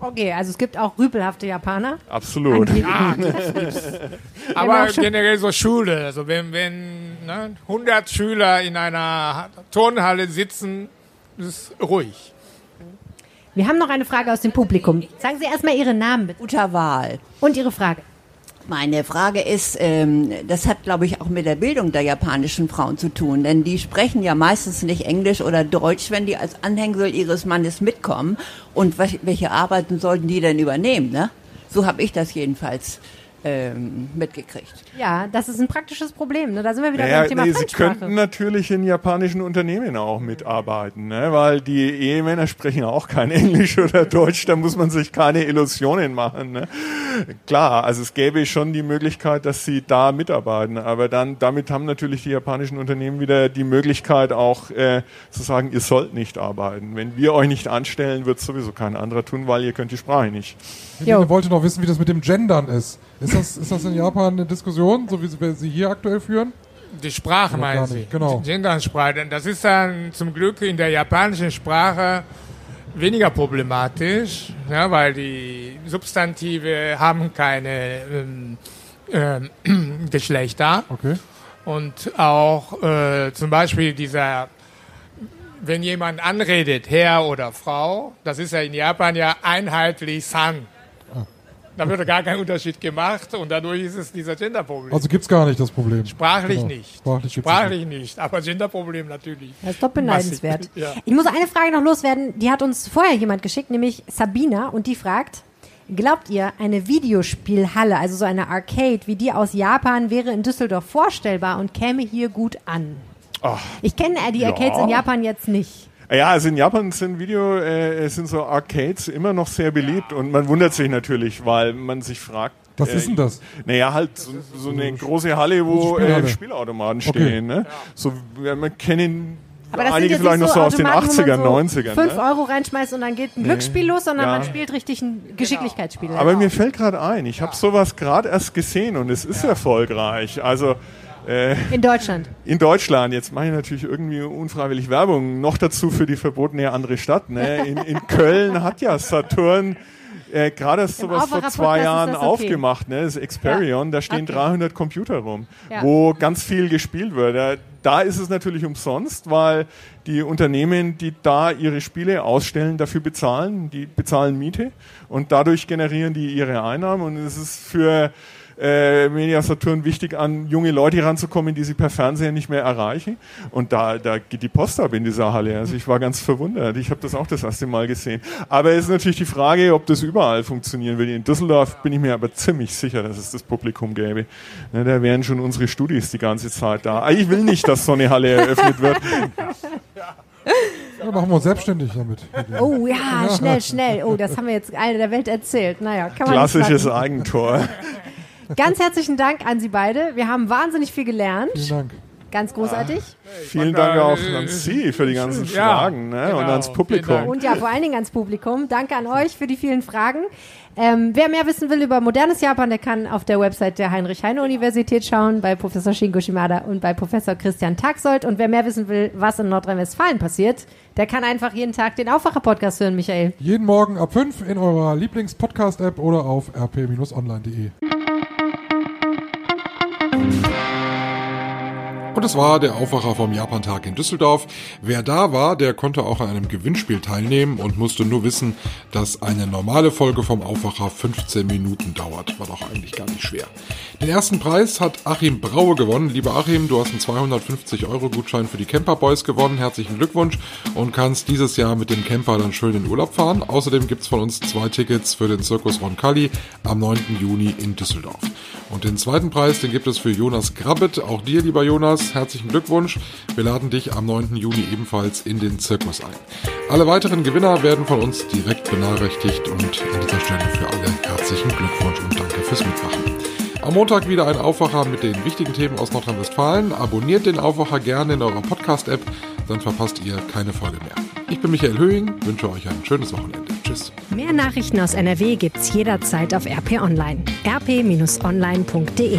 Okay, also es gibt auch rüpelhafte Japaner. Absolut. Ja, das gibt's. Aber generell so Schule. Also wenn, wenn ne, 100 Schüler in einer Turnhalle sitzen, ist ruhig. Wir haben noch eine Frage aus dem Publikum. Sagen Sie erstmal Ihren Namen bitte. Guter Wahl. Und Ihre Frage. Meine Frage ist, ähm, das hat, glaube ich, auch mit der Bildung der japanischen Frauen zu tun, denn die sprechen ja meistens nicht Englisch oder Deutsch, wenn die als Anhängsel ihres Mannes mitkommen. Und welche Arbeiten sollten die denn übernehmen? Ne? So habe ich das jedenfalls ähm, mitgekriegt. Ja, das ist ein praktisches Problem. Ne? Da sind wir wieder Naja, beim Thema nee, sie könnten natürlich in japanischen Unternehmen auch mitarbeiten, ne? weil die Ehemänner sprechen auch kein Englisch oder Deutsch, da muss man sich keine Illusionen machen. Ne? Klar, also es gäbe schon die Möglichkeit, dass sie da mitarbeiten, aber dann damit haben natürlich die japanischen Unternehmen wieder die Möglichkeit auch äh, zu sagen, ihr sollt nicht arbeiten. Wenn wir euch nicht anstellen, wird sowieso kein anderer tun, weil ihr könnt die Sprache nicht. Ich wollte noch wissen, wie das mit dem Gendern ist. Ist das, ist das in Japan eine Diskussion, so wie sie- wir sie hier aktuell führen? Die Sprache Oder meinen Sie? genau. Die Gendersprache. Das ist dann zum Glück in der japanischen Sprache weniger problematisch, ja, weil die Substantive haben keine ähm, ähm, Geschlechter. Okay. Und auch äh, zum Beispiel dieser, wenn jemand anredet, Herr oder Frau, das ist ja in Japan ja einheitlich San. Da wird gar kein Unterschied gemacht und dadurch ist es dieser Genderproblem. Also gibt's gar nicht das Problem. Sprachlich Genau. nicht. Sprachlich, Sprachlich nicht, aber Genderproblem natürlich. Das ist doch beneidenswert. Ja. Ich muss eine Frage noch loswerden. Die hat uns vorher jemand geschickt, nämlich Sabina, und die fragt: Glaubt ihr, eine Videospielhalle, also so eine Arcade wie die aus Japan, wäre in Düsseldorf vorstellbar und käme hier gut an? Ach, Ich kenne äh, die Ja. Arcades in Japan jetzt nicht. Ja, also in Japan sind Video, äh, sind so Arcades immer noch sehr beliebt und man wundert sich natürlich, weil man sich fragt. Was äh, ist denn das? Naja, halt so, so eine große Halle, wo Spielhalle. äh, Spielautomaten Okay. stehen. Ne? So, ja, man kennen Aber das einige sind jetzt vielleicht nicht noch so so aus den Automaten, wo 80ern, man so 90ern. 5 Ne? Euro reinschmeißt und dann geht ein Nee. Glücksspiel los, sondern Ja. man spielt richtig ein Geschicklichkeitsspiel. Aber mir fällt gerade ein, ich habe sowas gerade erst gesehen und es ist erfolgreich. Also in Deutschland. in Deutschland, jetzt mache ich natürlich irgendwie unfreiwillig Werbung, noch dazu für die verbotene andere Stadt. Ne? In, in Köln hat ja Saturn äh, gerade Im sowas vor zwei ist Jahren okay. aufgemacht, ne? das Experion, da stehen Okay. 300 Computer rum, Ja. wo ganz viel gespielt wird. Da, da ist es natürlich umsonst, weil die Unternehmen, die da ihre Spiele ausstellen, dafür bezahlen, die bezahlen Miete und dadurch generieren die ihre Einnahmen und es ist für äh, Media Saturn wichtig, an junge Leute ranzukommen, die sie per Fernseher nicht mehr erreichen. Und da, da geht die Post ab in dieser Halle. Also ich war ganz verwundert. Ich habe das auch das erste Mal gesehen. Aber es ist natürlich die Frage, ob das überall funktionieren würde. In Düsseldorf bin ich mir aber ziemlich sicher, dass es das Publikum gäbe. Ne, da wären schon unsere Studis die ganze Zeit da. Ah, Ich will nicht, dass so eine Halle eröffnet wird. Ja, machen wir uns selbstständig damit. Oh ja, schnell, schnell. Oh, das haben wir jetzt alle der Welt erzählt. Naja, kann man Klassisches. Eigentor. Ganz herzlichen Dank an Sie beide. Wir haben wahnsinnig viel gelernt. Vielen Dank. Ganz großartig. Vielen Dank auch an Sie für die ganzen Ja, Fragen ne? genau. und ans Publikum. Und ja, vor allen Dingen ans Publikum. Danke an euch für die vielen Fragen. Ähm, wer mehr wissen will über modernes Japan, der kann auf der Website der Heinrich-Heine-Universität schauen, bei Professor Shingo Shimada und bei Professor Christian Taxold. Und wer mehr wissen will, was in Nordrhein-Westfalen passiert, der kann einfach jeden Tag den Aufwacher-Podcast hören, Michael. Jeden Morgen ab 5 in eurer Lieblings-Podcast-App oder auf rp-online.de. Und es war der Aufwacher vom Japantag in Düsseldorf. Wer da war, der konnte auch an einem Gewinnspiel teilnehmen und musste nur wissen, dass eine normale Folge vom Aufwacher 15 Minuten dauert. War doch eigentlich gar nicht schwer. Den ersten Preis hat Achim Braue gewonnen. Lieber Achim, du hast einen 250 Euro Gutschein für die Camper Boys gewonnen. Herzlichen Glückwunsch und kannst dieses Jahr mit dem Camper dann schön in Urlaub fahren. Außerdem gibt's von uns zwei Tickets für den Zirkus Roncalli am 9. Juni in Düsseldorf. Und den zweiten Preis, den gibt es für Jonas Grabbet. Auch dir, lieber Jonas, herzlichen Glückwunsch. Wir laden dich am 9. Juni ebenfalls in den Zirkus ein. Alle weiteren Gewinner werden von uns direkt benachrichtigt und an dieser Stelle für alle herzlichen Glückwunsch und danke fürs Mitmachen. Am Montag wieder ein Aufwacher mit den wichtigen Themen aus Nordrhein-Westfalen. Abonniert den Aufwacher gerne in eurer Podcast-App, dann verpasst ihr keine Folge mehr. Ich bin Michael Höhing, wünsche euch ein schönes Wochenende. Tschüss. Mehr Nachrichten aus NRW gibt's jederzeit auf RP Online. rp-online.de